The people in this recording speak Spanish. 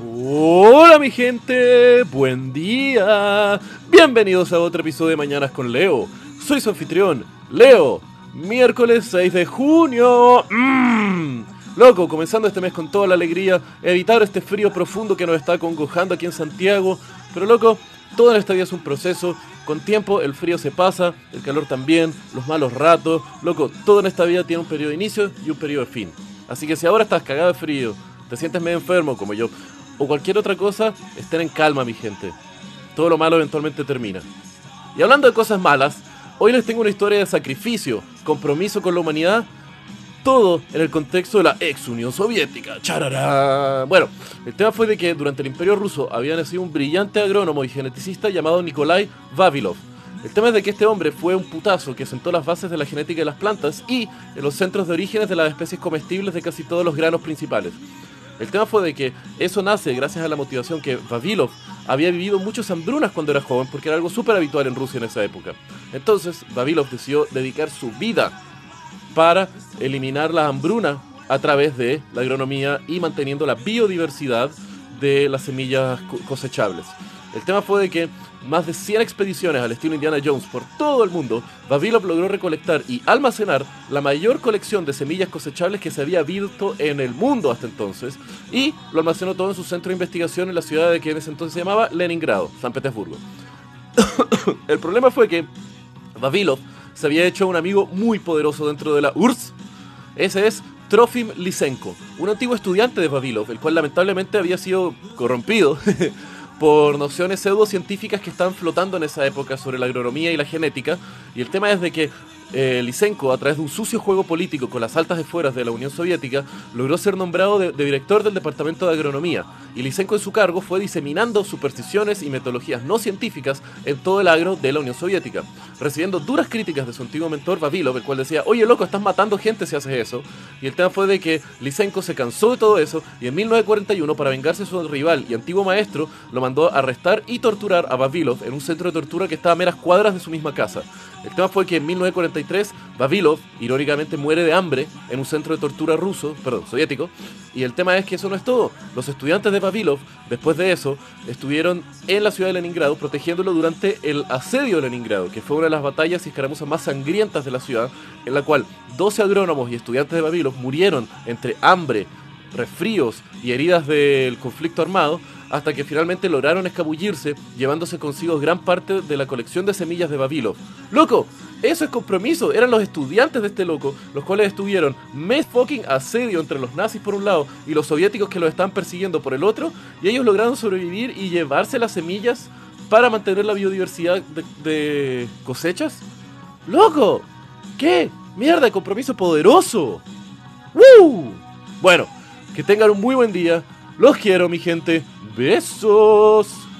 Hola mi gente, buen día. Bienvenidos a otro episodio de Mañanas con Leo. Soy su anfitrión, Leo. Miércoles 6 de junio. Mmm. Loco, comenzando este mes con toda la alegría, evitar este frío profundo que nos está congojando aquí en Santiago. Pero loco, todo en esta vida es un proceso. Con tiempo el frío se pasa, el calor también, los malos ratos. Loco, todo en esta vida tiene un periodo de inicio y un periodo de fin. Así que si ahora estás cagado de frío, te sientes medio enfermo como yo, o cualquier otra cosa, estén en calma, mi gente. Todo lo malo eventualmente termina. Y hablando de cosas malas, hoy les tengo una historia de sacrificio, compromiso con la humanidad, todo en el contexto de la ex Unión Soviética. ¡Charará! Bueno, el tema fue de que durante el Imperio Ruso había nacido un brillante agrónomo y geneticista llamado Nikolai Vavilov. El tema es de que este hombre fue un putazo que sentó las bases de la genética de las plantas y en los centros de orígenes de las especies comestibles de casi todos los granos principales. El tema fue de que eso nace gracias a la motivación que Vavilov había vivido muchas hambrunas cuando era joven, porque era algo súper habitual en Rusia en esa época. Entonces, Vavilov decidió dedicar su vida para eliminar la hambruna a través de la agronomía y manteniendo la biodiversidad de las semillas cosechables. El tema fue de que más de 100 expediciones al estilo Indiana Jones por todo el mundo, Vavilov logró recolectar y almacenar la mayor colección de semillas cosechables que se había visto en el mundo hasta entonces, y lo almacenó todo en su centro de investigación en la ciudad de que en ese entonces se llamaba Leningrado, San Petersburgo. el problema fue que Vavilov se había hecho un amigo muy poderoso dentro de la URSS. Ese es Trofim Lysenko, un antiguo estudiante de Vavilov, el cual lamentablemente había sido corrompido por nociones pseudocientíficas que están flotando en esa época sobre la agronomía y la genética. Y el tema es de que eh, Lysenko, a través de un sucio juego político con las altas esferas de la Unión Soviética, logró ser nombrado de, director del Departamento de Agronomía. Y Lysenko en su cargo fue diseminando supersticiones y metodologías no científicas en todo el agro de la Unión Soviética, recibiendo duras críticas de su antiguo mentor Vavilov, el cual decía, oye loco, estás matando gente si haces eso. Y el tema fue de que Lysenko se cansó de todo eso y en 1941, para vengarse de su rival y antiguo maestro, lo mandó arrestar y torturar a Vavilov en un centro de tortura que estaba a meras cuadras de su misma casa. El tema fue que en 1943 Vavilov, irónicamente, muere de hambre en un centro de tortura ruso, perdón, soviético. Y el tema es que eso no es todo. Los estudiantes de Vavilov, después de eso, estuvieron en la ciudad de Leningrado protegiéndolo durante el asedio de Leningrado, que fue una de las batallas y escaramuzas más sangrientas de la ciudad, en la cual 12 agrónomos y estudiantes de Vavilov murieron entre hambre, resfríos y heridas del conflicto armado hasta que finalmente lograron escabullirse, llevándose consigo gran parte de la colección de semillas de Babilov. ¡Loco! Eso es compromiso. Eran los estudiantes de este loco, los cuales estuvieron mes fucking asedio entre los nazis por un lado y los soviéticos que los estaban persiguiendo por el otro, y ellos lograron sobrevivir y llevarse las semillas para mantener la biodiversidad de, cosechas. ¡Loco! ¿Qué? ¡Mierda! ¡Compromiso poderoso! ¡Woo! Bueno, que tengan un muy buen día. Los quiero, mi gente. Besos.